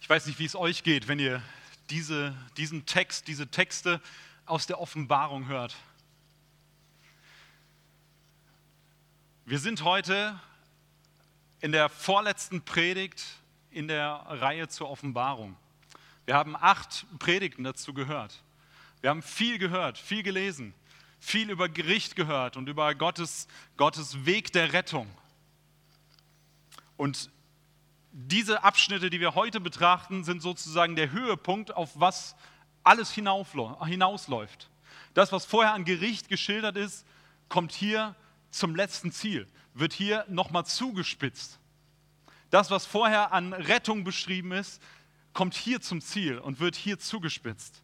Ich weiß nicht, wie es euch geht, wenn ihr diese, diesen Text, diese Texte aus der Offenbarung hört. Wir sind heute in der vorletzten Predigt in der Reihe zur Offenbarung. Wir haben acht Predigten dazu gehört. Wir haben viel gehört, viel gelesen, viel über Gericht gehört und über Gottes, Gottes Weg der Rettung. Und diese Abschnitte, die wir heute betrachten, sind sozusagen der Höhepunkt, auf was alles hinausläuft. Das, was vorher an Gericht geschildert ist, kommt hier zum letzten Ziel, wird hier nochmal zugespitzt. Das, was vorher an Rettung beschrieben ist, kommt hier zum Ziel und wird hier zugespitzt.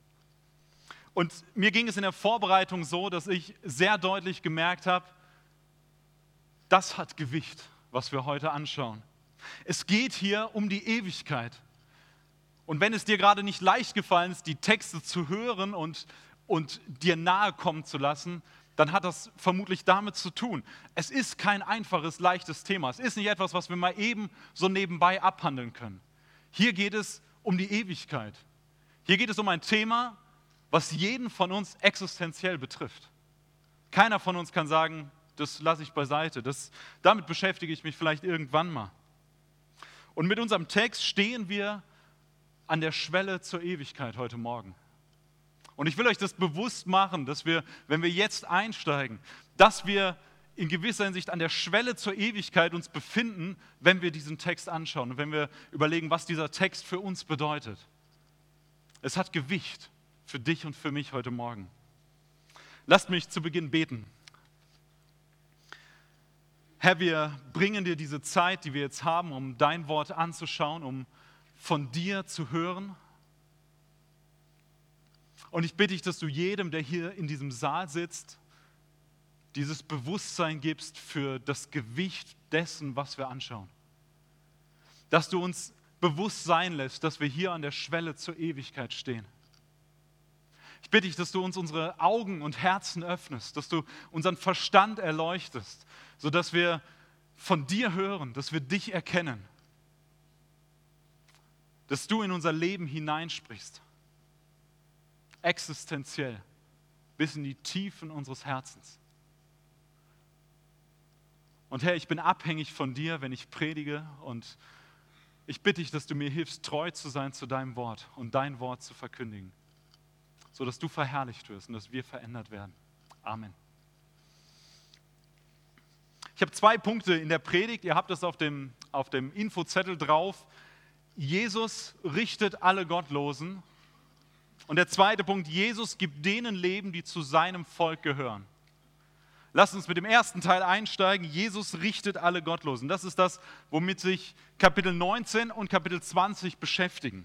Und mir ging es in der Vorbereitung so, dass ich sehr deutlich gemerkt habe, das hat Gewicht, was wir heute anschauen. Es geht hier um die Ewigkeit. Und wenn es dir gerade nicht leicht gefallen ist, die Texte zu hören und, und dir nahe kommen zu lassen, dann hat das vermutlich damit zu tun. Es ist kein einfaches, leichtes Thema. Es ist nicht etwas, was wir mal eben so nebenbei abhandeln können. Hier geht es um die Ewigkeit. Hier geht es um ein Thema, was jeden von uns existenziell betrifft. Keiner von uns kann sagen, das lasse ich beiseite. Das, damit beschäftige ich mich vielleicht irgendwann mal. Und mit unserem Text stehen wir an der Schwelle zur Ewigkeit heute Morgen. Und ich will euch das bewusst machen, dass wir, wenn wir jetzt einsteigen, dass wir in gewisser Hinsicht an der Schwelle zur Ewigkeit uns befinden, wenn wir diesen Text anschauen und wenn wir überlegen, was dieser Text für uns bedeutet. Es hat Gewicht für dich und für mich heute Morgen. Lasst mich zu Beginn beten. Herr, wir bringen dir diese Zeit, die wir jetzt haben, um dein Wort anzuschauen, um von dir zu hören. Und ich bitte dich, dass du jedem, der hier in diesem Saal sitzt, dieses Bewusstsein gibst für das Gewicht dessen, was wir anschauen. Dass du uns bewusst sein lässt, dass wir hier an der Schwelle zur Ewigkeit stehen. Ich bitte dich, dass du uns unsere Augen und Herzen öffnest, dass du unseren Verstand erleuchtest, sodass wir von dir hören, dass wir dich erkennen, dass du in unser Leben hineinsprichst, existenziell, bis in die Tiefen unseres Herzens. Und Herr, ich bin abhängig von dir, wenn ich predige und ich bitte dich, dass du mir hilfst, treu zu sein zu deinem Wort und dein Wort zu verkündigen, sodass du verherrlicht wirst und dass wir verändert werden. Amen. Ich habe zwei Punkte in der Predigt. Ihr habt das auf dem, auf dem Infozettel drauf. Jesus richtet alle Gottlosen. Und der zweite Punkt, Jesus gibt denen Leben, die zu seinem Volk gehören. Lasst uns mit dem ersten Teil einsteigen. Jesus richtet alle Gottlosen. Das ist das, womit sich Kapitel 19 und Kapitel 20 beschäftigen.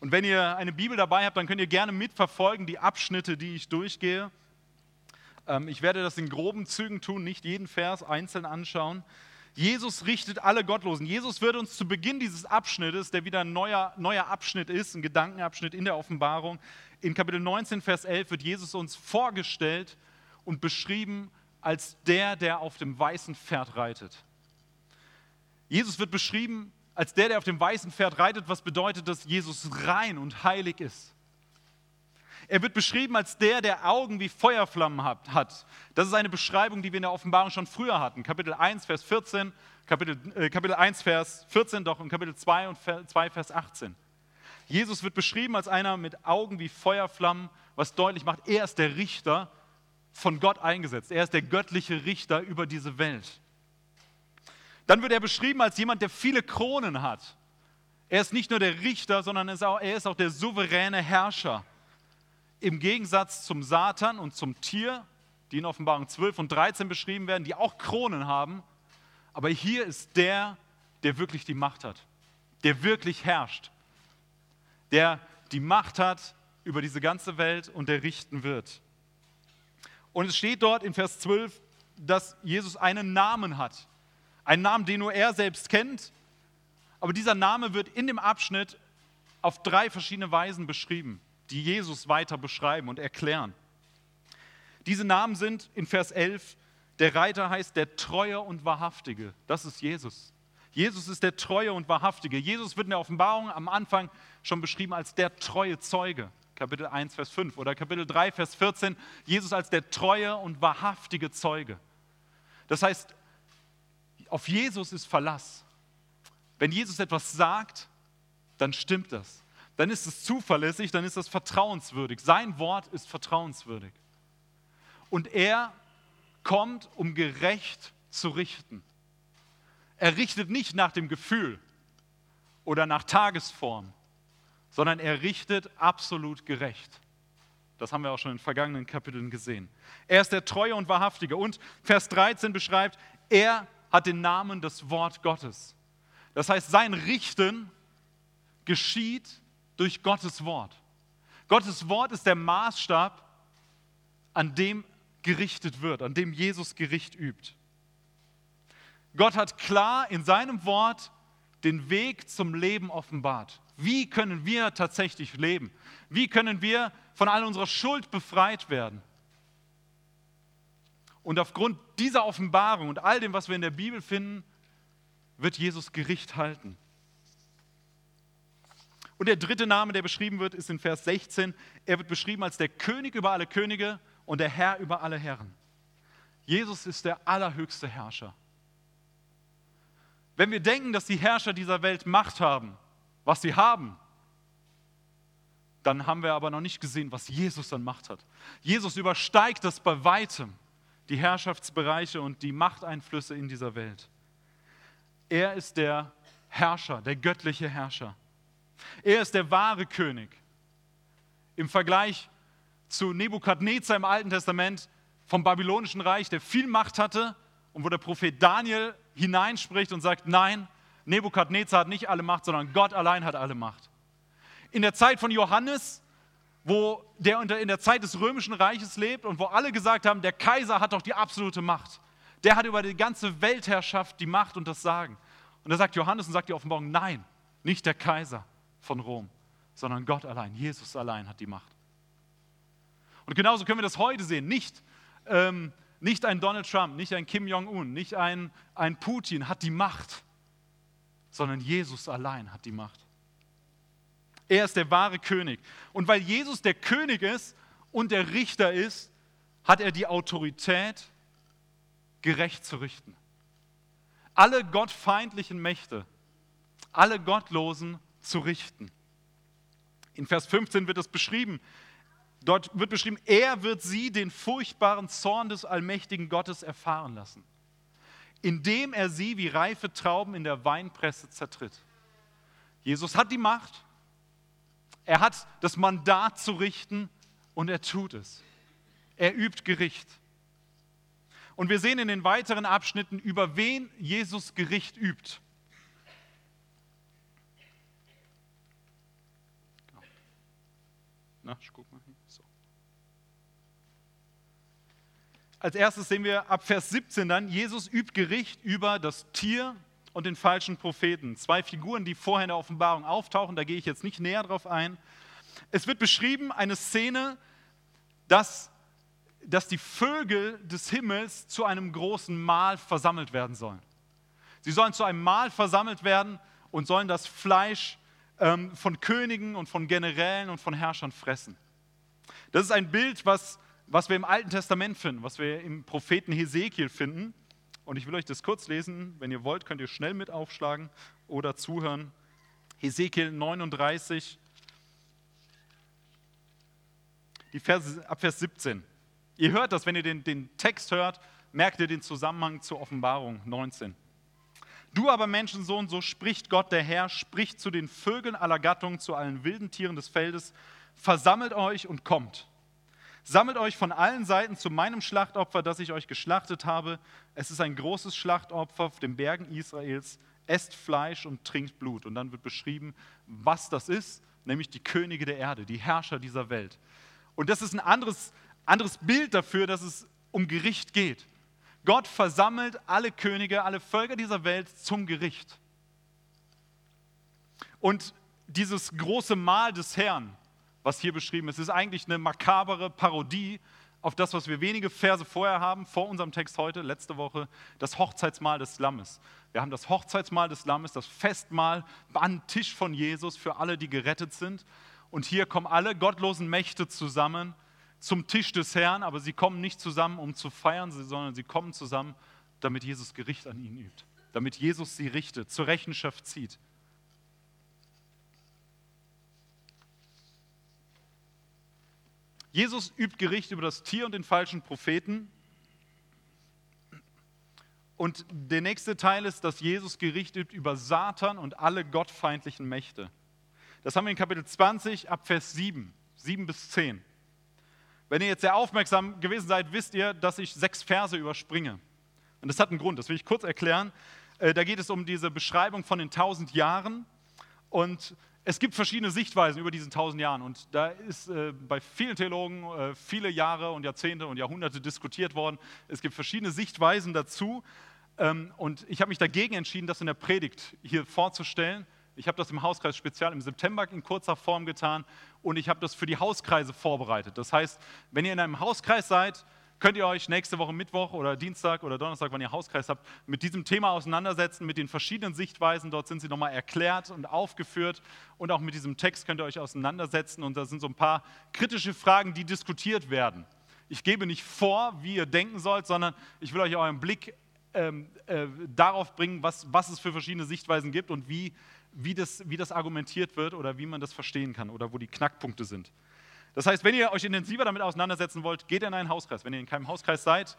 Und wenn ihr eine Bibel dabei habt, dann könnt ihr gerne mitverfolgen, die Abschnitte, die ich durchgehe. Ähm, ich werde das in groben Zügen tun, nicht jeden Vers einzeln anschauen. Jesus richtet alle Gottlosen. Jesus wird uns zu Beginn dieses Abschnittes, der wieder ein neuer, neuer Abschnitt ist, ein Gedankenabschnitt in der Offenbarung, in Kapitel 19, Vers 11 wird Jesus uns vorgestellt und beschrieben als der, der auf dem weißen Pferd reitet. Jesus wird beschrieben als der, der auf dem weißen Pferd reitet, was bedeutet, dass Jesus rein und heilig ist. Er wird beschrieben als der, der Augen wie Feuerflammen hat. Das ist eine Beschreibung, die wir in der Offenbarung schon früher hatten. Kapitel 1, Vers 14, Kapitel, äh, Kapitel 1, Vers 14 doch und Kapitel 2 und 2, Vers 18. Jesus wird beschrieben als einer mit Augen wie Feuerflammen, was deutlich macht, er ist der Richter von Gott eingesetzt. Er ist der göttliche Richter über diese Welt. Dann wird er beschrieben als jemand, der viele Kronen hat. Er ist nicht nur der Richter, sondern er ist auch der souveräne Herrscher im Gegensatz zum Satan und zum Tier, die in Offenbarung 12 und 13 beschrieben werden, die auch Kronen haben. Aber hier ist der, der wirklich die Macht hat, der wirklich herrscht, der die Macht hat über diese ganze Welt und der richten wird. Und es steht dort in Vers 12, dass Jesus einen Namen hat. Einen Namen, den nur er selbst kennt. Aber dieser Name wird in dem Abschnitt auf drei verschiedene Weisen beschrieben die Jesus weiter beschreiben und erklären. Diese Namen sind in Vers 11, der Reiter heißt der Treue und Wahrhaftige. Das ist Jesus. Jesus ist der Treue und Wahrhaftige. Jesus wird in der Offenbarung am Anfang schon beschrieben als der treue Zeuge. Kapitel 1, Vers 5 oder Kapitel 3, Vers 14. Jesus als der treue und wahrhaftige Zeuge. Das heißt, auf Jesus ist Verlass. Wenn Jesus etwas sagt, dann stimmt das. Dann ist es zuverlässig, dann ist das vertrauenswürdig. Sein Wort ist vertrauenswürdig. Und er kommt, um gerecht zu richten. Er richtet nicht nach dem Gefühl oder nach Tagesform, sondern er richtet absolut gerecht. Das haben wir auch schon in vergangenen Kapiteln gesehen. Er ist der Treue und Wahrhaftige. Und Vers 13 beschreibt, er hat den Namen des Wort Gottes. Das heißt, sein Richten geschieht durch Gottes Wort. Gottes Wort ist der Maßstab, an dem gerichtet wird, an dem Jesus Gericht übt. Gott hat klar in seinem Wort den Weg zum Leben offenbart. Wie können wir tatsächlich leben? Wie können wir von all unserer Schuld befreit werden? Und aufgrund dieser Offenbarung und all dem, was wir in der Bibel finden, wird Jesus Gericht halten. Und der dritte Name, der beschrieben wird, ist in Vers 16. Er wird beschrieben als der König über alle Könige und der Herr über alle Herren. Jesus ist der allerhöchste Herrscher. Wenn wir denken, dass die Herrscher dieser Welt Macht haben, was sie haben, dann haben wir aber noch nicht gesehen, was Jesus an Macht hat. Jesus übersteigt das bei weitem, die Herrschaftsbereiche und die Machteinflüsse in dieser Welt. Er ist der Herrscher, der göttliche Herrscher. Er ist der wahre König. Im Vergleich zu Nebukadnezar im Alten Testament vom babylonischen Reich, der viel Macht hatte und wo der Prophet Daniel hineinspricht und sagt, nein, Nebukadnezar hat nicht alle Macht, sondern Gott allein hat alle Macht. In der Zeit von Johannes, wo der in der Zeit des römischen Reiches lebt und wo alle gesagt haben, der Kaiser hat doch die absolute Macht. Der hat über die ganze Weltherrschaft die Macht und das Sagen. Und da sagt Johannes und sagt die Offenbarung, nein, nicht der Kaiser von Rom, sondern Gott allein, Jesus allein hat die Macht. Und genauso können wir das heute sehen. Nicht, ähm, nicht ein Donald Trump, nicht ein Kim Jong-un, nicht ein, ein Putin hat die Macht, sondern Jesus allein hat die Macht. Er ist der wahre König. Und weil Jesus der König ist und der Richter ist, hat er die Autorität, gerecht zu richten. Alle gottfeindlichen Mächte, alle Gottlosen zu richten. In Vers 15 wird es beschrieben, Dort wird beschrieben, er wird sie den furchtbaren Zorn des allmächtigen Gottes erfahren lassen, indem er sie wie reife Trauben in der Weinpresse zertritt. Jesus hat die Macht, er hat das Mandat zu richten und er tut es. Er übt Gericht. Und wir sehen in den weiteren Abschnitten, über wen Jesus Gericht übt. Na, ich guck mal. Als erstes sehen wir ab Vers 17 dann, Jesus übt Gericht über das Tier und den falschen Propheten. Zwei Figuren, die vorher in der Offenbarung auftauchen, da gehe ich jetzt nicht näher drauf ein. Es wird beschrieben, eine Szene, dass, dass die Vögel des Himmels zu einem großen Mahl versammelt werden sollen. Sie sollen zu einem Mahl versammelt werden und sollen das Fleisch ähm, von Königen und von Generälen und von Herrschern fressen. Das ist ein Bild, was was wir im Alten Testament finden, was wir im Propheten Hesekiel finden. Und ich will euch das kurz lesen. Wenn ihr wollt, könnt ihr schnell mit aufschlagen oder zuhören. Hesekiel 39, die Verse, ab Vers 17. Ihr hört das, wenn ihr den, den Text hört, merkt ihr den Zusammenhang zur Offenbarung 19. Du aber Menschensohn, so spricht Gott der Herr, spricht zu den Vögeln aller Gattungen, zu allen wilden Tieren des Feldes, versammelt euch und kommt. Sammelt euch von allen Seiten zu meinem Schlachtopfer, das ich euch geschlachtet habe. Es ist ein großes Schlachtopfer auf den Bergen Israels. Esst Fleisch und trinkt Blut. Und dann wird beschrieben, was das ist, nämlich die Könige der Erde, die Herrscher dieser Welt. Und das ist ein anderes, anderes Bild dafür, dass es um Gericht geht. Gott versammelt alle Könige, alle Völker dieser Welt zum Gericht. Und dieses große Mahl des Herrn, was hier beschrieben ist. Ist eigentlich eine makabere Parodie auf das, was wir wenige Verse vorher haben, vor unserem Text heute, letzte Woche, das Hochzeitsmahl des Lammes. Wir haben das Hochzeitsmahl des Lammes, das Festmahl an Tisch von Jesus für alle, die gerettet sind. Und hier kommen alle gottlosen Mächte zusammen zum Tisch des Herrn, aber sie kommen nicht zusammen, um zu feiern, sondern sie kommen zusammen, damit Jesus Gericht an ihnen übt, damit Jesus sie richtet, zur Rechenschaft zieht. Jesus übt Gericht über das Tier und den falschen Propheten. Und der nächste Teil ist, dass Jesus Gericht übt über Satan und alle gottfeindlichen Mächte. Das haben wir in Kapitel 20 ab Vers 7, 7 bis 10. Wenn ihr jetzt sehr aufmerksam gewesen seid, wisst ihr, dass ich sechs Verse überspringe. Und das hat einen Grund, das will ich kurz erklären. Äh, da geht es um diese Beschreibung von den tausend Jahren. Und es gibt verschiedene Sichtweisen über diesen tausend Jahren und da ist äh, bei vielen Theologen äh, viele Jahre und Jahrzehnte und Jahrhunderte diskutiert worden. Es gibt verschiedene Sichtweisen dazu ähm, und ich habe mich dagegen entschieden, das in der Predigt hier vorzustellen. Ich habe das im Hauskreis Spezial im September in kurzer Form getan und ich habe das für die Hauskreise vorbereitet. Das heißt, wenn ihr in einem Hauskreis seid, könnt ihr euch nächste Woche Mittwoch oder Dienstag oder Donnerstag, wenn ihr Hauskreis habt, mit diesem Thema auseinandersetzen, mit den verschiedenen Sichtweisen. Dort sind sie nochmal erklärt und aufgeführt und auch mit diesem Text könnt ihr euch auseinandersetzen und da sind so ein paar kritische Fragen, die diskutiert werden. Ich gebe nicht vor, wie ihr denken sollt, sondern ich will euch euren Blick ähm, äh, darauf bringen, was, was es für verschiedene Sichtweisen gibt und wie, wie, das, wie das argumentiert wird oder wie man das verstehen kann oder wo die Knackpunkte sind. Das heißt, wenn ihr euch intensiver damit auseinandersetzen wollt, geht in einen Hauskreis. Wenn ihr in keinem Hauskreis seid,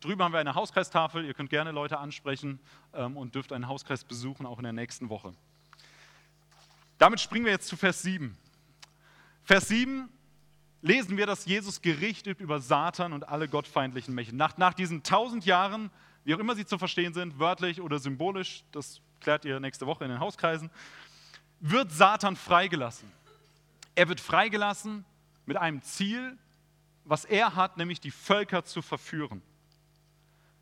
drüben haben wir eine Hauskreistafel. Ihr könnt gerne Leute ansprechen ähm, und dürft einen Hauskreis besuchen, auch in der nächsten Woche. Damit springen wir jetzt zu Vers 7. Vers 7 lesen wir, dass Jesus Gericht übt über Satan und alle gottfeindlichen Mächte. Nach, nach diesen tausend Jahren, wie auch immer sie zu verstehen sind, wörtlich oder symbolisch, das klärt ihr nächste Woche in den Hauskreisen, wird Satan freigelassen. Er wird freigelassen mit einem Ziel, was er hat, nämlich die Völker zu verführen.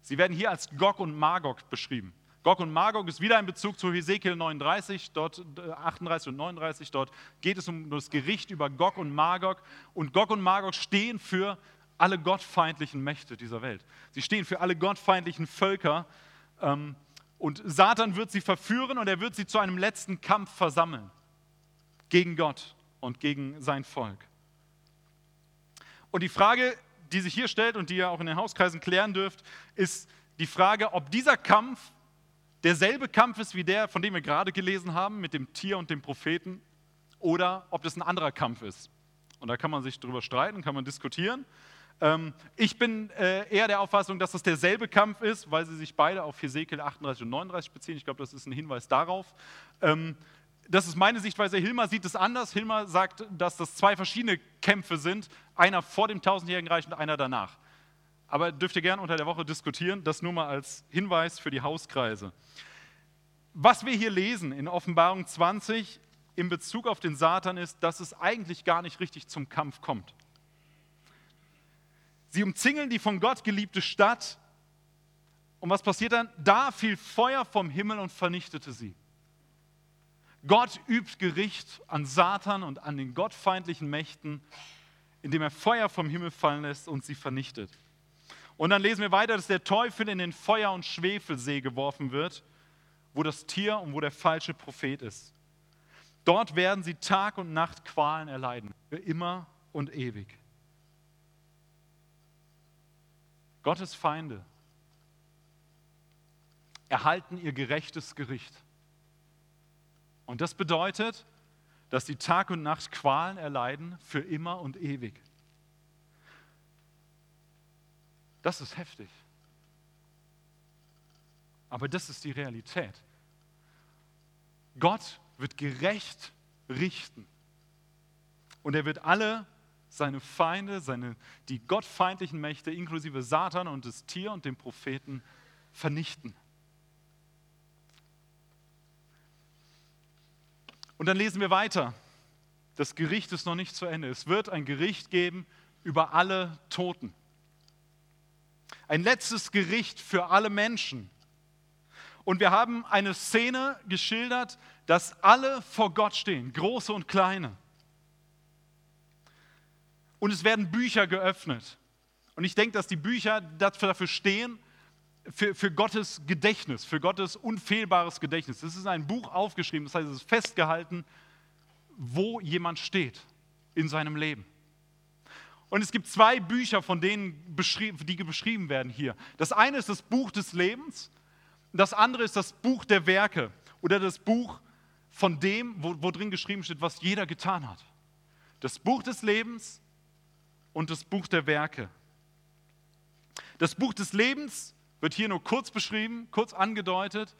Sie werden hier als Gog und Magog beschrieben. Gog und Magog ist wieder ein Bezug zu Hesekiel 39, dort 38 äh, und 39. Dort geht es um das Gericht über Gog und Magog. Und Gog und Magog stehen für alle gottfeindlichen Mächte dieser Welt. Sie stehen für alle gottfeindlichen Völker. Ähm, und Satan wird sie verführen und er wird sie zu einem letzten Kampf versammeln gegen Gott und gegen sein Volk. Und die Frage, die sich hier stellt und die ihr auch in den Hauskreisen klären dürft, ist die Frage, ob dieser Kampf derselbe Kampf ist wie der, von dem wir gerade gelesen haben, mit dem Tier und dem Propheten, oder ob das ein anderer Kampf ist. Und da kann man sich darüber streiten, kann man diskutieren. Ähm, ich bin äh, eher der Auffassung, dass das derselbe Kampf ist, weil sie sich beide auf Hesekiel 38 und 39 beziehen. Ich glaube, das ist ein Hinweis darauf. Ähm, das ist meine Sichtweise. Hilmar sieht es anders. Hilmar sagt, dass das zwei verschiedene Kämpfe sind. Einer vor dem tausendjährigen Reich und einer danach. Aber dürft ihr gerne unter der Woche diskutieren. Das nur mal als Hinweis für die Hauskreise. Was wir hier lesen in Offenbarung 20 in Bezug auf den Satan ist, dass es eigentlich gar nicht richtig zum Kampf kommt. Sie umzingeln die von Gott geliebte Stadt. Und was passiert dann? Da fiel Feuer vom Himmel und vernichtete sie. Gott übt Gericht an Satan und an den gottfeindlichen Mächten, indem er Feuer vom Himmel fallen lässt und sie vernichtet. Und dann lesen wir weiter, dass der Teufel in den Feuer- und Schwefelsee geworfen wird, wo das Tier und wo der falsche Prophet ist. Dort werden sie Tag und Nacht Qualen erleiden, für immer und ewig. Gottes Feinde erhalten ihr gerechtes Gericht. Und das bedeutet, dass sie Tag und Nacht Qualen erleiden für immer und ewig. Das ist heftig. Aber das ist die Realität. Gott wird gerecht richten. Und er wird alle seine Feinde, seine, die gottfeindlichen Mächte, inklusive Satan und das Tier und den Propheten, vernichten. Und dann lesen wir weiter. Das Gericht ist noch nicht zu Ende. Es wird ein Gericht geben über alle Toten. Ein letztes Gericht für alle Menschen. Und wir haben eine Szene geschildert, dass alle vor Gott stehen, große und kleine. Und es werden Bücher geöffnet. Und ich denke, dass die Bücher dafür stehen, für, für Gottes Gedächtnis, für Gottes unfehlbares Gedächtnis. Es ist ein Buch aufgeschrieben, das heißt, es ist festgehalten, wo jemand steht in seinem Leben. Und es gibt zwei Bücher, von denen die beschrieben werden hier. Das eine ist das Buch des Lebens, das andere ist das Buch der Werke oder das Buch von dem, wo, wo drin geschrieben steht, was jeder getan hat. Das Buch des Lebens und das Buch der Werke. Das Buch des Lebens wird hier nur kurz beschrieben, kurz angedeutet.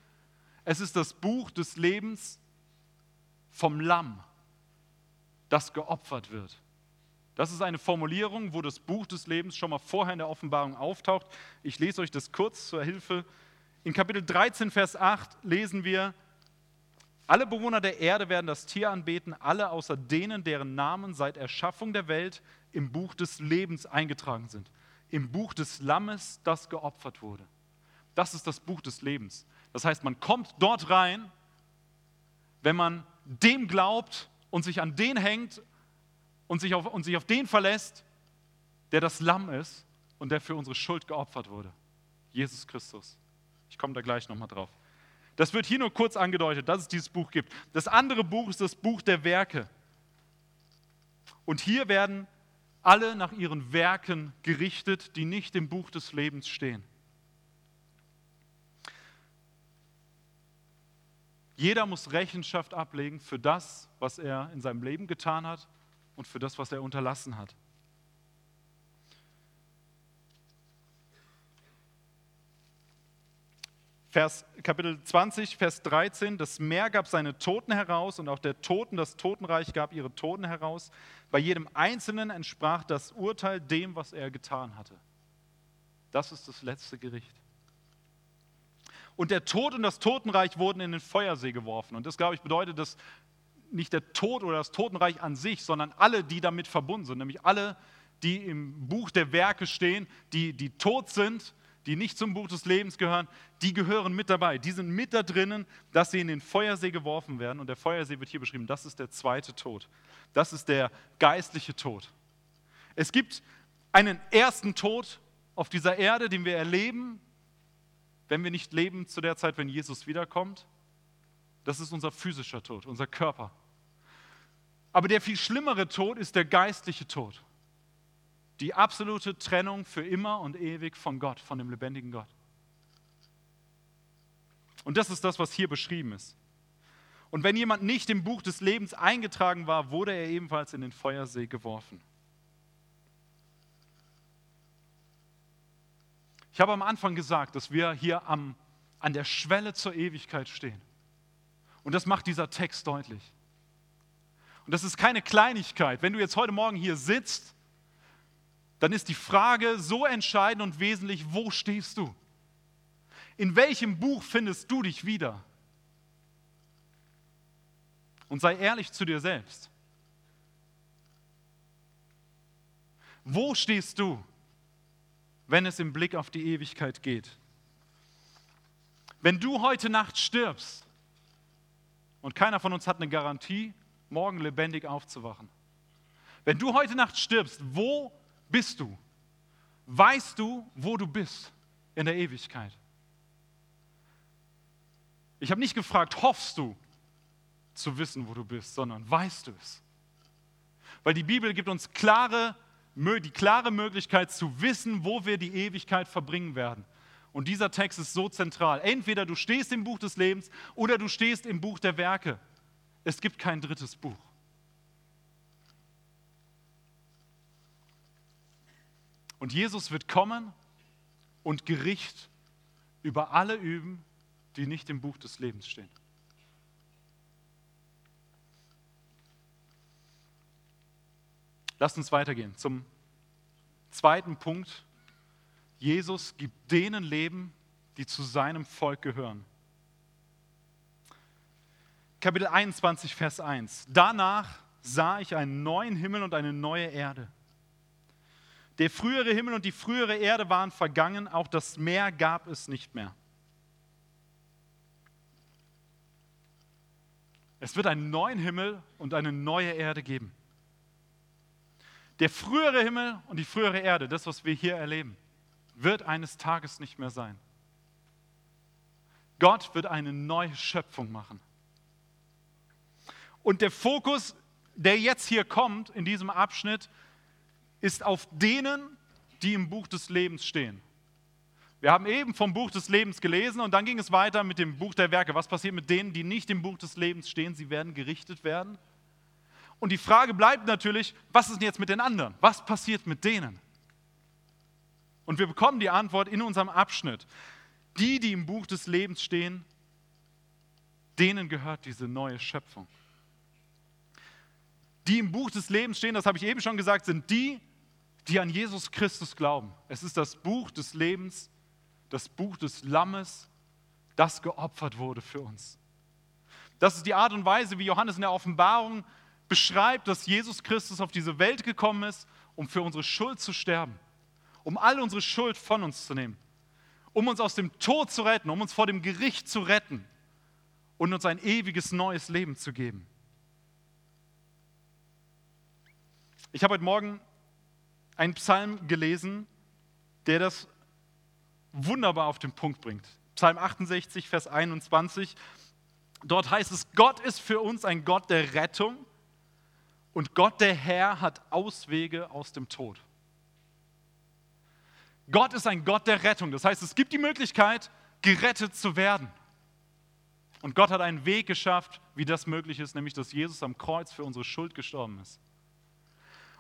Es ist das Buch des Lebens vom Lamm, das geopfert wird. Das ist eine Formulierung, wo das Buch des Lebens schon mal vorher in der Offenbarung auftaucht. Ich lese euch das kurz zur Hilfe. In Kapitel 13, Vers 8 lesen wir, alle Bewohner der Erde werden das Tier anbeten, alle außer denen, deren Namen seit Erschaffung der Welt im Buch des Lebens eingetragen sind im Buch des Lammes, das geopfert wurde. Das ist das Buch des Lebens. Das heißt, man kommt dort rein, wenn man dem glaubt und sich an den hängt und sich auf, und sich auf den verlässt, der das Lamm ist und der für unsere Schuld geopfert wurde. Jesus Christus. Ich komme da gleich nochmal drauf. Das wird hier nur kurz angedeutet, dass es dieses Buch gibt. Das andere Buch ist das Buch der Werke. Und hier werden alle nach ihren Werken gerichtet, die nicht im Buch des Lebens stehen. Jeder muss Rechenschaft ablegen für das, was er in seinem Leben getan hat und für das, was er unterlassen hat. Vers, Kapitel 20, Vers 13, das Meer gab seine Toten heraus und auch der Toten, das Totenreich gab ihre Toten heraus. Bei jedem Einzelnen entsprach das Urteil dem, was er getan hatte. Das ist das letzte Gericht. Und der Tod und das Totenreich wurden in den Feuersee geworfen. Und das, glaube ich, bedeutet, dass nicht der Tod oder das Totenreich an sich, sondern alle, die damit verbunden sind, nämlich alle, die im Buch der Werke stehen, die, die tot sind die nicht zum Buch des Lebens gehören, die gehören mit dabei. Die sind mit da drinnen, dass sie in den Feuersee geworfen werden. Und der Feuersee wird hier beschrieben. Das ist der zweite Tod. Das ist der geistliche Tod. Es gibt einen ersten Tod auf dieser Erde, den wir erleben, wenn wir nicht leben zu der Zeit, wenn Jesus wiederkommt. Das ist unser physischer Tod, unser Körper. Aber der viel schlimmere Tod ist der geistliche Tod. Die absolute Trennung für immer und ewig von Gott, von dem lebendigen Gott. Und das ist das, was hier beschrieben ist. Und wenn jemand nicht im Buch des Lebens eingetragen war, wurde er ebenfalls in den Feuersee geworfen. Ich habe am Anfang gesagt, dass wir hier am, an der Schwelle zur Ewigkeit stehen. Und das macht dieser Text deutlich. Und das ist keine Kleinigkeit. Wenn du jetzt heute Morgen hier sitzt dann ist die Frage so entscheidend und wesentlich, wo stehst du? In welchem Buch findest du dich wieder? Und sei ehrlich zu dir selbst. Wo stehst du, wenn es im Blick auf die Ewigkeit geht? Wenn du heute Nacht stirbst, und keiner von uns hat eine Garantie, morgen lebendig aufzuwachen. Wenn du heute Nacht stirbst, wo bist du? Weißt du, wo du bist in der Ewigkeit? Ich habe nicht gefragt, hoffst du zu wissen, wo du bist, sondern weißt du es? Weil die Bibel gibt uns klare, die klare Möglichkeit zu wissen, wo wir die Ewigkeit verbringen werden. Und dieser Text ist so zentral. Entweder du stehst im Buch des Lebens oder du stehst im Buch der Werke. Es gibt kein drittes Buch. Und Jesus wird kommen und Gericht über alle üben, die nicht im Buch des Lebens stehen. Lasst uns weitergehen zum zweiten Punkt. Jesus gibt denen Leben, die zu seinem Volk gehören. Kapitel 21, Vers 1. Danach sah ich einen neuen Himmel und eine neue Erde der frühere Himmel und die frühere Erde waren vergangen, auch das Meer gab es nicht mehr. Es wird einen neuen Himmel und eine neue Erde geben. Der frühere Himmel und die frühere Erde, das, was wir hier erleben, wird eines Tages nicht mehr sein. Gott wird eine neue Schöpfung machen. Und der Fokus, der jetzt hier kommt in diesem Abschnitt, ist auf denen, die im Buch des Lebens stehen. Wir haben eben vom Buch des Lebens gelesen und dann ging es weiter mit dem Buch der Werke. Was passiert mit denen, die nicht im Buch des Lebens stehen? Sie werden gerichtet werden. Und die Frage bleibt natürlich, was ist denn jetzt mit den anderen? Was passiert mit denen? Und wir bekommen die Antwort in unserem Abschnitt. Die, die im Buch des Lebens stehen, denen gehört diese neue Schöpfung. Die im Buch des Lebens stehen, das habe ich eben schon gesagt, sind die, die an Jesus Christus glauben. Es ist das Buch des Lebens das Buch des Lammes, das geopfert wurde für uns. Das ist die Art und Weise, wie Johannes in der Offenbarung beschreibt, dass Jesus Christus auf diese Welt gekommen ist, um für unsere Schuld zu sterben, um all unsere Schuld von uns zu nehmen, um uns aus dem Tod zu retten, um uns vor dem Gericht zu retten und uns ein ewiges neues Leben zu geben. Ich habe heute Morgen einen Psalm gelesen, der das wunderbar auf den Punkt bringt. Psalm 68, Vers 21. Dort heißt es, Gott ist für uns ein Gott der Rettung und Gott der Herr hat Auswege aus dem Tod. Gott ist ein Gott der Rettung. Das heißt, es gibt die Möglichkeit, gerettet zu werden. Und Gott hat einen Weg geschafft, wie das möglich ist, nämlich dass Jesus am Kreuz für unsere Schuld gestorben ist.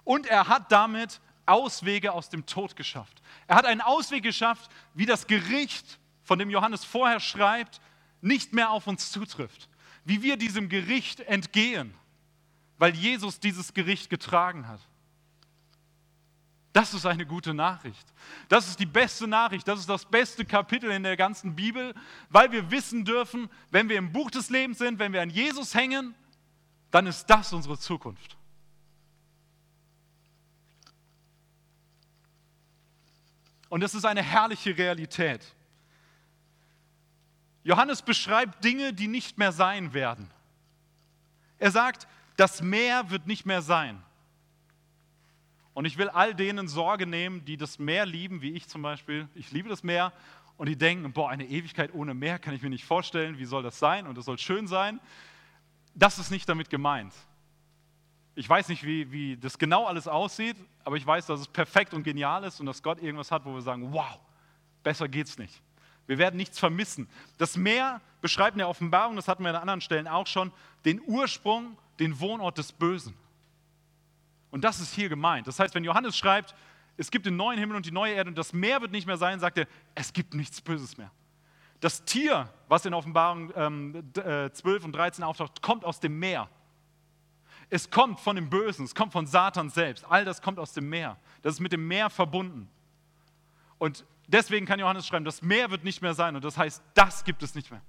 Und er hat damit Auswege aus dem Tod geschafft. Er hat einen Ausweg geschafft, wie das Gericht, von dem Johannes vorher schreibt, nicht mehr auf uns zutrifft. Wie wir diesem Gericht entgehen, weil Jesus dieses Gericht getragen hat. Das ist eine gute Nachricht. Das ist die beste Nachricht. Das ist das beste Kapitel in der ganzen Bibel, weil wir wissen dürfen, wenn wir im Buch des Lebens sind, wenn wir an Jesus hängen, dann ist das unsere Zukunft. Und es ist eine herrliche Realität. Johannes beschreibt Dinge, die nicht mehr sein werden. Er sagt, das Meer wird nicht mehr sein. Und ich will all denen Sorge nehmen, die das Meer lieben, wie ich zum Beispiel. Ich liebe das Meer und die denken, boah, eine Ewigkeit ohne Meer kann ich mir nicht vorstellen. Wie soll das sein? Und es soll schön sein. Das ist nicht damit gemeint. Ich weiß nicht, wie, wie das genau alles aussieht, aber ich weiß, dass es perfekt und genial ist und dass Gott irgendwas hat, wo wir sagen, wow, besser geht's nicht. Wir werden nichts vermissen. Das Meer beschreibt in der Offenbarung, das hatten wir an anderen Stellen auch schon, den Ursprung, den Wohnort des Bösen. Und das ist hier gemeint. Das heißt, wenn Johannes schreibt, es gibt den neuen Himmel und die neue Erde und das Meer wird nicht mehr sein, sagt er, es gibt nichts Böses mehr. Das Tier, was in Offenbarung ähm, 12 äh, und 13 auftaucht, kommt aus dem Meer. Es kommt von dem Bösen, es kommt von Satan selbst. All das kommt aus dem Meer. Das ist mit dem Meer verbunden. Und deswegen kann Johannes schreiben, das Meer wird nicht mehr sein. Und das heißt, das gibt es nicht mehr.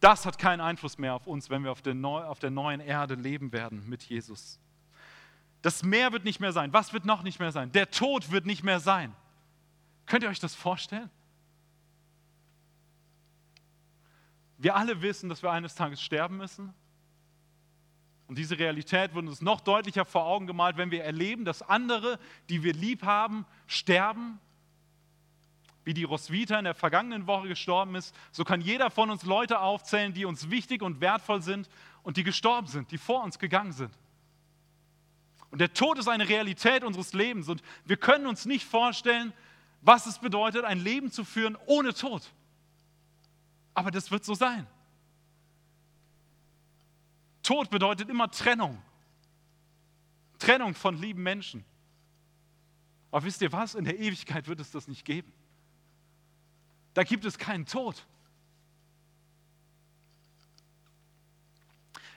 Das hat keinen Einfluss mehr auf uns, wenn wir auf der, Neu auf der neuen Erde leben werden mit Jesus. Das Meer wird nicht mehr sein. Was wird noch nicht mehr sein? Der Tod wird nicht mehr sein. Könnt ihr euch das vorstellen? Wir alle wissen, dass wir eines Tages sterben müssen. Und diese Realität wird uns noch deutlicher vor Augen gemalt, wenn wir erleben, dass andere, die wir lieb haben, sterben. Wie die Roswitha in der vergangenen Woche gestorben ist, so kann jeder von uns Leute aufzählen, die uns wichtig und wertvoll sind und die gestorben sind, die vor uns gegangen sind. Und der Tod ist eine Realität unseres Lebens und wir können uns nicht vorstellen, was es bedeutet, ein Leben zu führen ohne Tod. Aber das wird so sein. Tod bedeutet immer Trennung. Trennung von lieben Menschen. Aber wisst ihr was? In der Ewigkeit wird es das nicht geben. Da gibt es keinen Tod.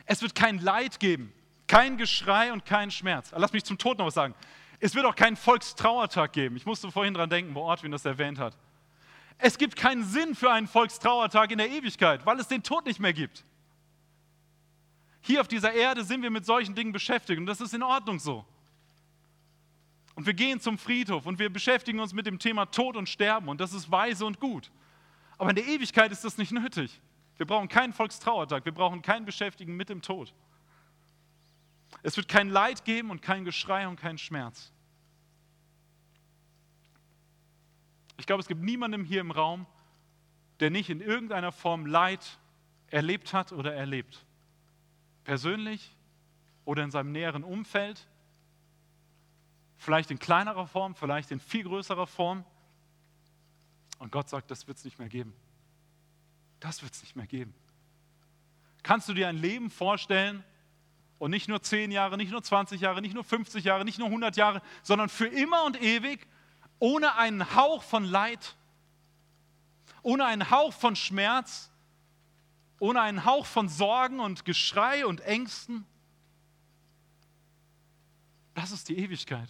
Es wird kein Leid geben, kein Geschrei und kein Schmerz. Lass mich zum Tod noch was sagen. Es wird auch keinen Volkstrauertag geben. Ich musste vorhin dran denken, wo Ortwin das erwähnt hat. Es gibt keinen Sinn für einen Volkstrauertag in der Ewigkeit, weil es den Tod nicht mehr gibt. Hier auf dieser Erde sind wir mit solchen Dingen beschäftigt und das ist in Ordnung so. Und wir gehen zum Friedhof und wir beschäftigen uns mit dem Thema Tod und Sterben und das ist weise und gut. Aber in der Ewigkeit ist das nicht nötig. Wir brauchen keinen Volkstrauertag, wir brauchen kein Beschäftigen mit dem Tod. Es wird kein Leid geben und kein Geschrei und kein Schmerz. Ich glaube, es gibt niemanden hier im Raum, der nicht in irgendeiner Form Leid erlebt hat oder erlebt. Persönlich oder in seinem näheren Umfeld. Vielleicht in kleinerer Form, vielleicht in viel größerer Form. Und Gott sagt, das wird es nicht mehr geben. Das wird es nicht mehr geben. Kannst du dir ein Leben vorstellen und nicht nur 10 Jahre, nicht nur 20 Jahre, nicht nur 50 Jahre, nicht nur 100 Jahre, sondern für immer und ewig ohne einen Hauch von Leid, ohne einen Hauch von Schmerz, ohne einen Hauch von Sorgen und Geschrei und Ängsten. Das ist die Ewigkeit.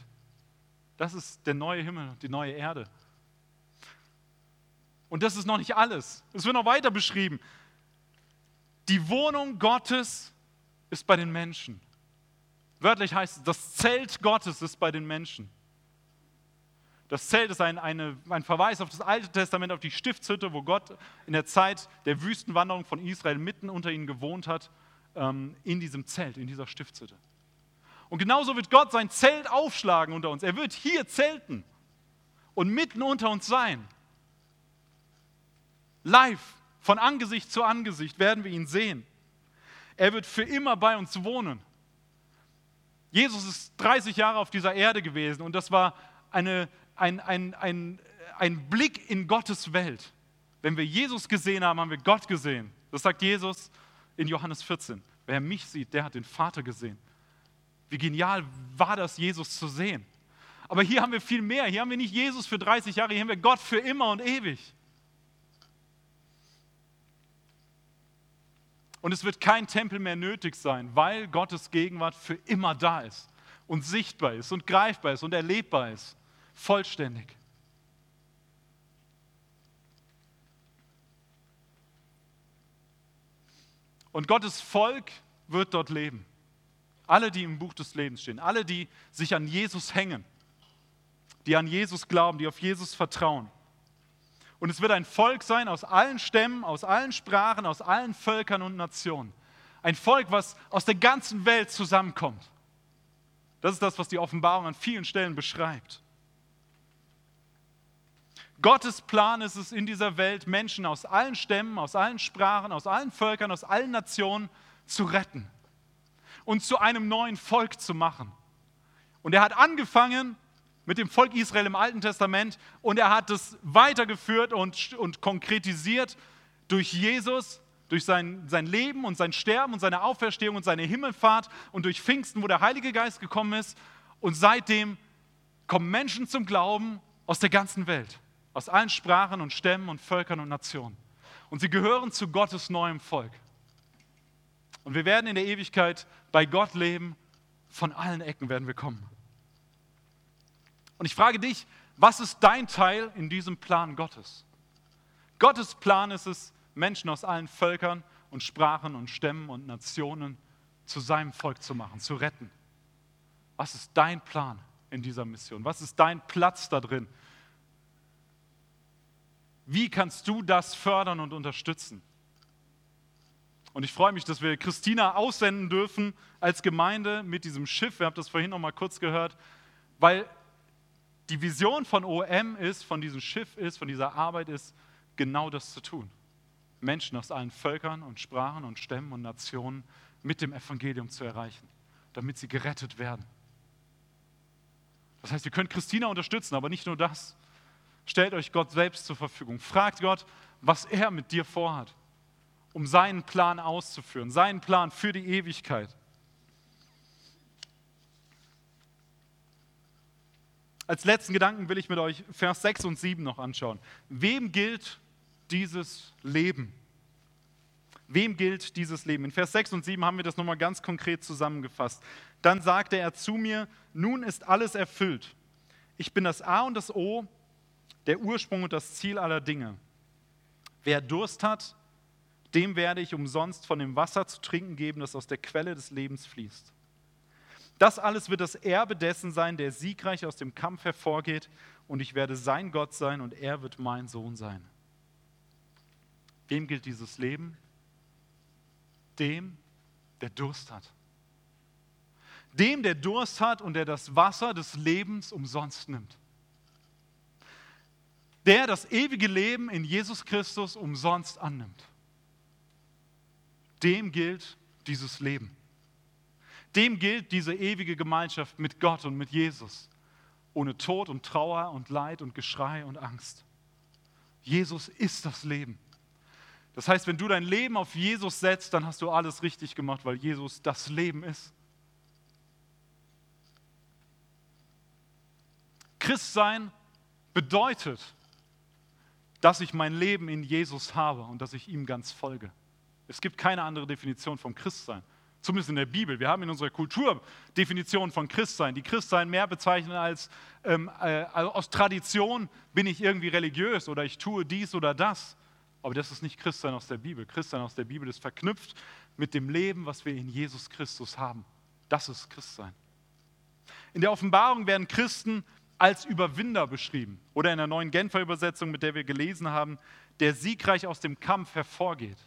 Das ist der neue Himmel und die neue Erde. Und das ist noch nicht alles. Es wird noch weiter beschrieben. Die Wohnung Gottes ist bei den Menschen. Wörtlich heißt es, das Zelt Gottes ist bei den Menschen. Das Zelt ist ein, eine, ein Verweis auf das Alte Testament, auf die Stiftshütte, wo Gott in der Zeit der Wüstenwanderung von Israel mitten unter ihnen gewohnt hat, ähm, in diesem Zelt, in dieser Stiftshütte. Und genauso wird Gott sein Zelt aufschlagen unter uns. Er wird hier zelten und mitten unter uns sein. Live, von Angesicht zu Angesicht werden wir ihn sehen. Er wird für immer bei uns wohnen. Jesus ist 30 Jahre auf dieser Erde gewesen und das war eine, ein, ein, ein, ein Blick in Gottes Welt. Wenn wir Jesus gesehen haben, haben wir Gott gesehen. Das sagt Jesus in Johannes 14. Wer mich sieht, der hat den Vater gesehen. Wie genial war das, Jesus zu sehen. Aber hier haben wir viel mehr. Hier haben wir nicht Jesus für 30 Jahre, hier haben wir Gott für immer und ewig. Und es wird kein Tempel mehr nötig sein, weil Gottes Gegenwart für immer da ist und sichtbar ist und greifbar ist und erlebbar ist vollständig. Und Gottes Volk wird dort leben. Alle, die im Buch des Lebens stehen, alle, die sich an Jesus hängen, die an Jesus glauben, die auf Jesus vertrauen. Und es wird ein Volk sein aus allen Stämmen, aus allen Sprachen, aus allen Völkern und Nationen. Ein Volk, was aus der ganzen Welt zusammenkommt. Das ist das, was die Offenbarung an vielen Stellen beschreibt. Gottes Plan ist es in dieser Welt, Menschen aus allen Stämmen, aus allen Sprachen, aus allen Völkern, aus allen Nationen zu retten und zu einem neuen Volk zu machen. Und er hat angefangen mit dem Volk Israel im Alten Testament und er hat es weitergeführt und, und konkretisiert durch Jesus, durch sein, sein Leben und sein Sterben und seine Auferstehung und seine Himmelfahrt und durch Pfingsten, wo der Heilige Geist gekommen ist. Und seitdem kommen Menschen zum Glauben aus der ganzen Welt aus allen Sprachen und Stämmen und Völkern und Nationen. Und sie gehören zu Gottes neuem Volk. Und wir werden in der Ewigkeit bei Gott leben. Von allen Ecken werden wir kommen. Und ich frage dich, was ist dein Teil in diesem Plan Gottes? Gottes Plan ist es, Menschen aus allen Völkern und Sprachen und Stämmen und Nationen zu seinem Volk zu machen, zu retten. Was ist dein Plan in dieser Mission? Was ist dein Platz da drin? Wie kannst du das fördern und unterstützen? Und ich freue mich, dass wir Christina aussenden dürfen als Gemeinde mit diesem Schiff. Wir haben das vorhin noch mal kurz gehört, weil die Vision von OM ist, von diesem Schiff ist, von dieser Arbeit ist, genau das zu tun. Menschen aus allen Völkern und Sprachen und Stämmen und Nationen mit dem Evangelium zu erreichen, damit sie gerettet werden. Das heißt, ihr könnt Christina unterstützen, aber nicht nur das. Stellt euch Gott selbst zur Verfügung. Fragt Gott, was er mit dir vorhat, um seinen Plan auszuführen, seinen Plan für die Ewigkeit. Als letzten Gedanken will ich mit euch Vers 6 und 7 noch anschauen. Wem gilt dieses Leben? Wem gilt dieses Leben? In Vers 6 und 7 haben wir das nochmal ganz konkret zusammengefasst. Dann sagte er zu mir, nun ist alles erfüllt. Ich bin das A und das O, der Ursprung und das Ziel aller Dinge. Wer Durst hat, dem werde ich umsonst von dem Wasser zu trinken geben, das aus der Quelle des Lebens fließt. Das alles wird das Erbe dessen sein, der siegreich aus dem Kampf hervorgeht, und ich werde sein Gott sein und er wird mein Sohn sein. Wem gilt dieses Leben? Dem, der Durst hat. dem, der Durst hat und der das Wasser des Lebens umsonst nimmt. Der das ewige Leben in Jesus Christus umsonst annimmt. Dem gilt dieses Leben. Dem gilt diese ewige Gemeinschaft mit Gott und mit Jesus. Ohne Tod und Trauer und Leid und Geschrei und Angst. Jesus ist das Leben. Das heißt, wenn du dein Leben auf Jesus setzt, dann hast du alles richtig gemacht, weil Jesus das Leben ist. Christsein bedeutet, dass ich mein Leben in Jesus habe und dass ich ihm ganz folge. Es gibt keine andere Definition vom Christsein, zumindest in der Bibel. Wir haben in unserer Kultur Definitionen von Christsein, die Christsein mehr bezeichnen als ähm, äh, also aus Tradition bin ich irgendwie religiös oder ich tue dies oder das. Aber das ist nicht Christsein aus der Bibel. Christsein aus der Bibel ist verknüpft mit dem Leben, was wir in Jesus Christus haben. Das ist Christsein. In der Offenbarung werden Christen als Überwinder beschrieben. Oder in der neuen Genfer Übersetzung, mit der wir gelesen haben, der siegreich aus dem Kampf hervorgeht.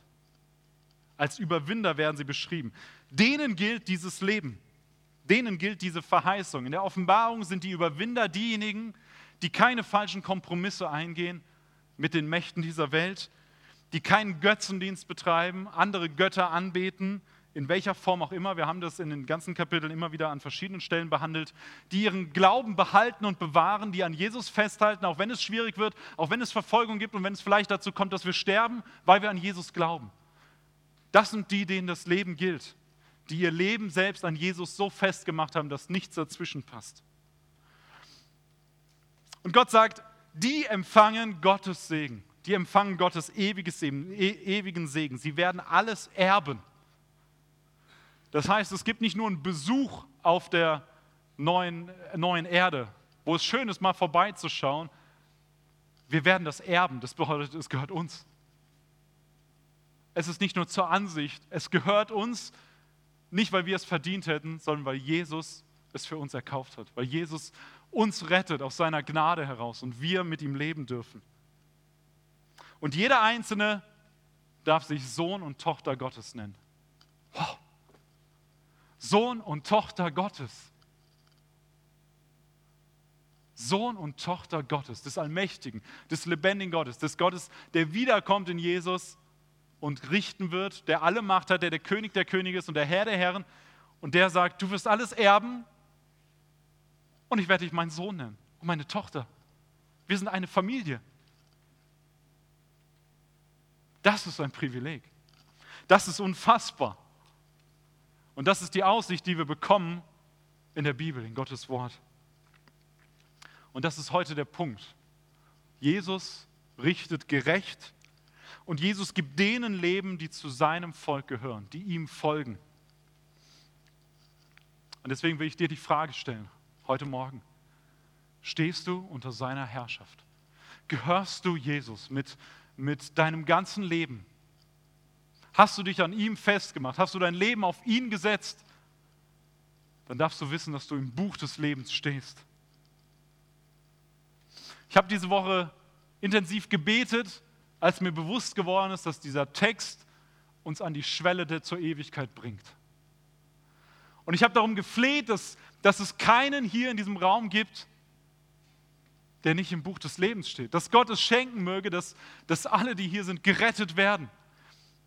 Als Überwinder werden sie beschrieben. Denen gilt dieses Leben. Denen gilt diese Verheißung. In der Offenbarung sind die Überwinder diejenigen, die keine falschen Kompromisse eingehen mit den Mächten dieser Welt, die keinen Götzendienst betreiben, andere Götter anbeten, in welcher Form auch immer, wir haben das in den ganzen Kapiteln immer wieder an verschiedenen Stellen behandelt, die ihren Glauben behalten und bewahren, die an Jesus festhalten, auch wenn es schwierig wird, auch wenn es Verfolgung gibt und wenn es vielleicht dazu kommt, dass wir sterben, weil wir an Jesus glauben. Das sind die, denen das Leben gilt, die ihr Leben selbst an Jesus so festgemacht haben, dass nichts dazwischen passt. Und Gott sagt, die empfangen Gottes Segen, die empfangen Gottes ewiges Segen, e ewigen Segen. Sie werden alles erben. Das heißt, es gibt nicht nur einen Besuch auf der neuen, neuen Erde, wo es schön ist, mal vorbeizuschauen. Wir werden das erben. Das bedeutet, es gehört uns. Es ist nicht nur zur Ansicht, es gehört uns, nicht weil wir es verdient hätten, sondern weil Jesus es für uns erkauft hat, weil Jesus uns rettet aus seiner Gnade heraus und wir mit ihm leben dürfen. Und jeder Einzelne darf sich Sohn und Tochter Gottes nennen. Wow. Sohn und Tochter Gottes. Sohn und Tochter Gottes, des Allmächtigen, des lebendigen Gottes, des Gottes, der wiederkommt in Jesus und richten wird, der alle Macht hat, der der König der Könige ist und der Herr der Herren und der sagt, du wirst alles erben und ich werde dich meinen Sohn nennen und meine Tochter. Wir sind eine Familie. Das ist ein Privileg. Das ist unfassbar. Und das ist die Aussicht, die wir bekommen in der Bibel, in Gottes Wort. Und das ist heute der Punkt. Jesus richtet gerecht und Jesus gibt denen Leben, die zu seinem Volk gehören, die ihm folgen. Und deswegen will ich dir die Frage stellen, heute Morgen. Stehst du unter seiner Herrschaft? Gehörst du Jesus mit, mit deinem ganzen Leben? Hast du dich an ihm festgemacht? Hast du dein Leben auf ihn gesetzt? Dann darfst du wissen, dass du im Buch des Lebens stehst. Ich habe diese Woche intensiv gebetet, als mir bewusst geworden ist, dass dieser Text uns an die Schwelle der zur Ewigkeit bringt. Und ich habe darum gefleht, dass, dass es keinen hier in diesem Raum gibt, der nicht im Buch des Lebens steht. Dass Gott es schenken möge, dass, dass alle, die hier sind, gerettet werden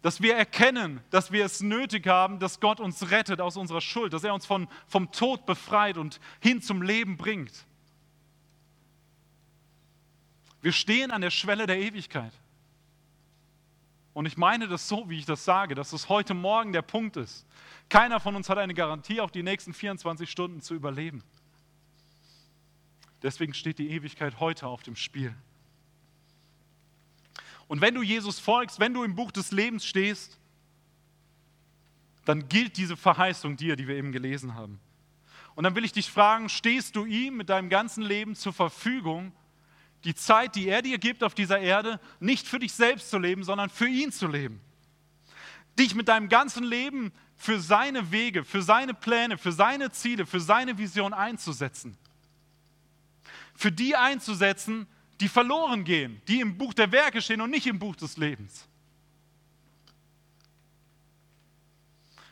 dass wir erkennen, dass wir es nötig haben, dass Gott uns rettet aus unserer Schuld, dass er uns von, vom Tod befreit und hin zum Leben bringt. Wir stehen an der Schwelle der Ewigkeit. Und ich meine das so, wie ich das sage, dass es heute Morgen der Punkt ist. Keiner von uns hat eine Garantie, auch die nächsten 24 Stunden zu überleben. Deswegen steht die Ewigkeit heute auf dem Spiel. Und wenn du Jesus folgst, wenn du im Buch des Lebens stehst, dann gilt diese Verheißung dir, die wir eben gelesen haben. Und dann will ich dich fragen, stehst du ihm mit deinem ganzen Leben zur Verfügung, die Zeit, die er dir gibt auf dieser Erde, nicht für dich selbst zu leben, sondern für ihn zu leben? Dich mit deinem ganzen Leben für seine Wege, für seine Pläne, für seine Ziele, für seine Vision einzusetzen. Für die einzusetzen, die verloren gehen, die im Buch der Werke stehen und nicht im Buch des Lebens.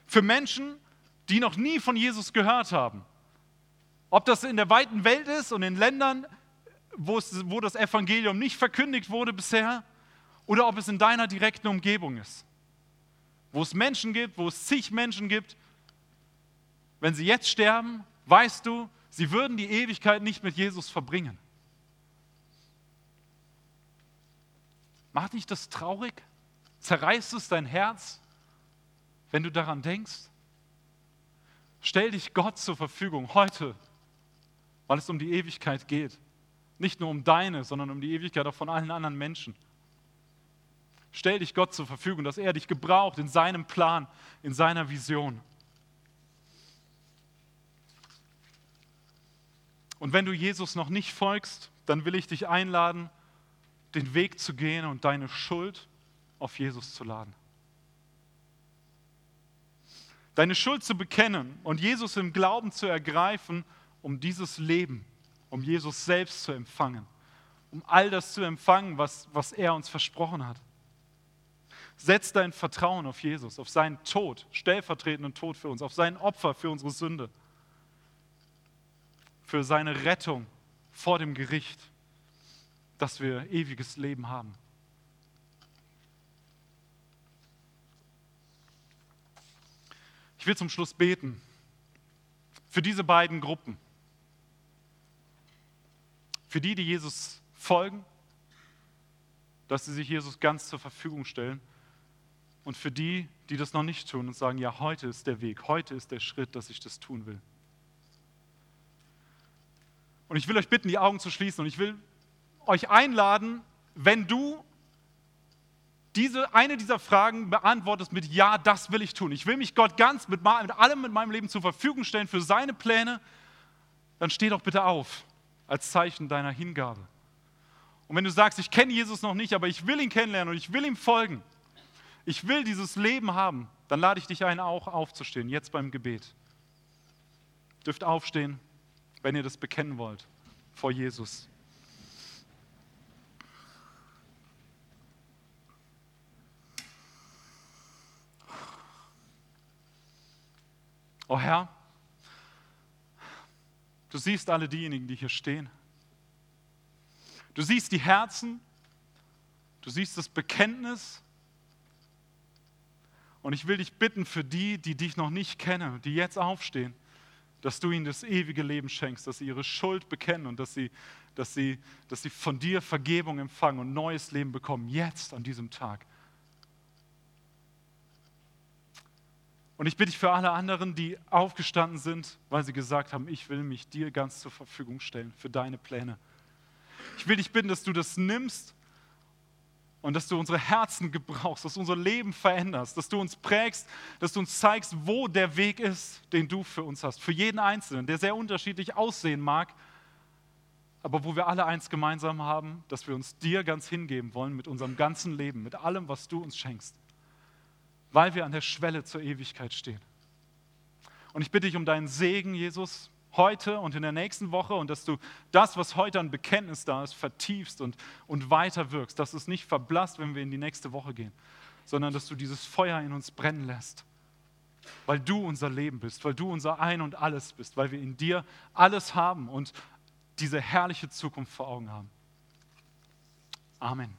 Für Menschen, die noch nie von Jesus gehört haben. Ob das in der weiten Welt ist und in Ländern, wo, es, wo das Evangelium nicht verkündigt wurde bisher, oder ob es in deiner direkten Umgebung ist. Wo es Menschen gibt, wo es zig Menschen gibt. Wenn sie jetzt sterben, weißt du, sie würden die Ewigkeit nicht mit Jesus verbringen. Macht dich das traurig? Zerreißt es dein Herz, wenn du daran denkst? Stell dich Gott zur Verfügung heute, weil es um die Ewigkeit geht. Nicht nur um deine, sondern um die Ewigkeit auch von allen anderen Menschen. Stell dich Gott zur Verfügung, dass er dich gebraucht in seinem Plan, in seiner Vision. Und wenn du Jesus noch nicht folgst, dann will ich dich einladen, den Weg zu gehen und deine Schuld auf Jesus zu laden. Deine Schuld zu bekennen und Jesus im Glauben zu ergreifen, um dieses Leben, um Jesus selbst zu empfangen, um all das zu empfangen, was, was er uns versprochen hat. Setz dein Vertrauen auf Jesus, auf seinen Tod, stellvertretenden Tod für uns, auf sein Opfer für unsere Sünde, für seine Rettung vor dem Gericht, dass wir ewiges Leben haben. Ich will zum Schluss beten für diese beiden Gruppen. Für die, die Jesus folgen, dass sie sich Jesus ganz zur Verfügung stellen. Und für die, die das noch nicht tun und sagen, ja, heute ist der Weg, heute ist der Schritt, dass ich das tun will. Und ich will euch bitten, die Augen zu schließen und ich will euch einladen, wenn du diese, eine dieser Fragen beantwortest mit Ja, das will ich tun. Ich will mich Gott ganz mit, mit allem in meinem Leben zur Verfügung stellen für seine Pläne, dann steh doch bitte auf als Zeichen deiner Hingabe. Und wenn du sagst, ich kenne Jesus noch nicht, aber ich will ihn kennenlernen und ich will ihm folgen, ich will dieses Leben haben, dann lade ich dich ein, auch aufzustehen, jetzt beim Gebet. Dürft aufstehen, wenn ihr das bekennen wollt vor Jesus. Oh Herr, du siehst alle diejenigen, die hier stehen. Du siehst die Herzen, du siehst das Bekenntnis. Und ich will dich bitten für die, die dich noch nicht kennen, die jetzt aufstehen, dass du ihnen das ewige Leben schenkst, dass sie ihre Schuld bekennen und dass sie, dass sie, dass sie von dir Vergebung empfangen und neues Leben bekommen, jetzt an diesem Tag. Und ich bitte dich für alle anderen, die aufgestanden sind, weil sie gesagt haben, ich will mich dir ganz zur Verfügung stellen für deine Pläne. Ich will dich bitten, dass du das nimmst und dass du unsere Herzen gebrauchst, dass du unser Leben veränderst, dass du uns prägst, dass du uns zeigst, wo der Weg ist, den du für uns hast. Für jeden Einzelnen, der sehr unterschiedlich aussehen mag, aber wo wir alle eins gemeinsam haben, dass wir uns dir ganz hingeben wollen mit unserem ganzen Leben, mit allem, was du uns schenkst weil wir an der Schwelle zur Ewigkeit stehen. Und ich bitte dich um deinen Segen, Jesus, heute und in der nächsten Woche und dass du das, was heute an Bekenntnis da ist, vertiefst und, und weiter wirkst, dass es nicht verblasst, wenn wir in die nächste Woche gehen, sondern dass du dieses Feuer in uns brennen lässt, weil du unser Leben bist, weil du unser Ein und alles bist, weil wir in dir alles haben und diese herrliche Zukunft vor Augen haben. Amen.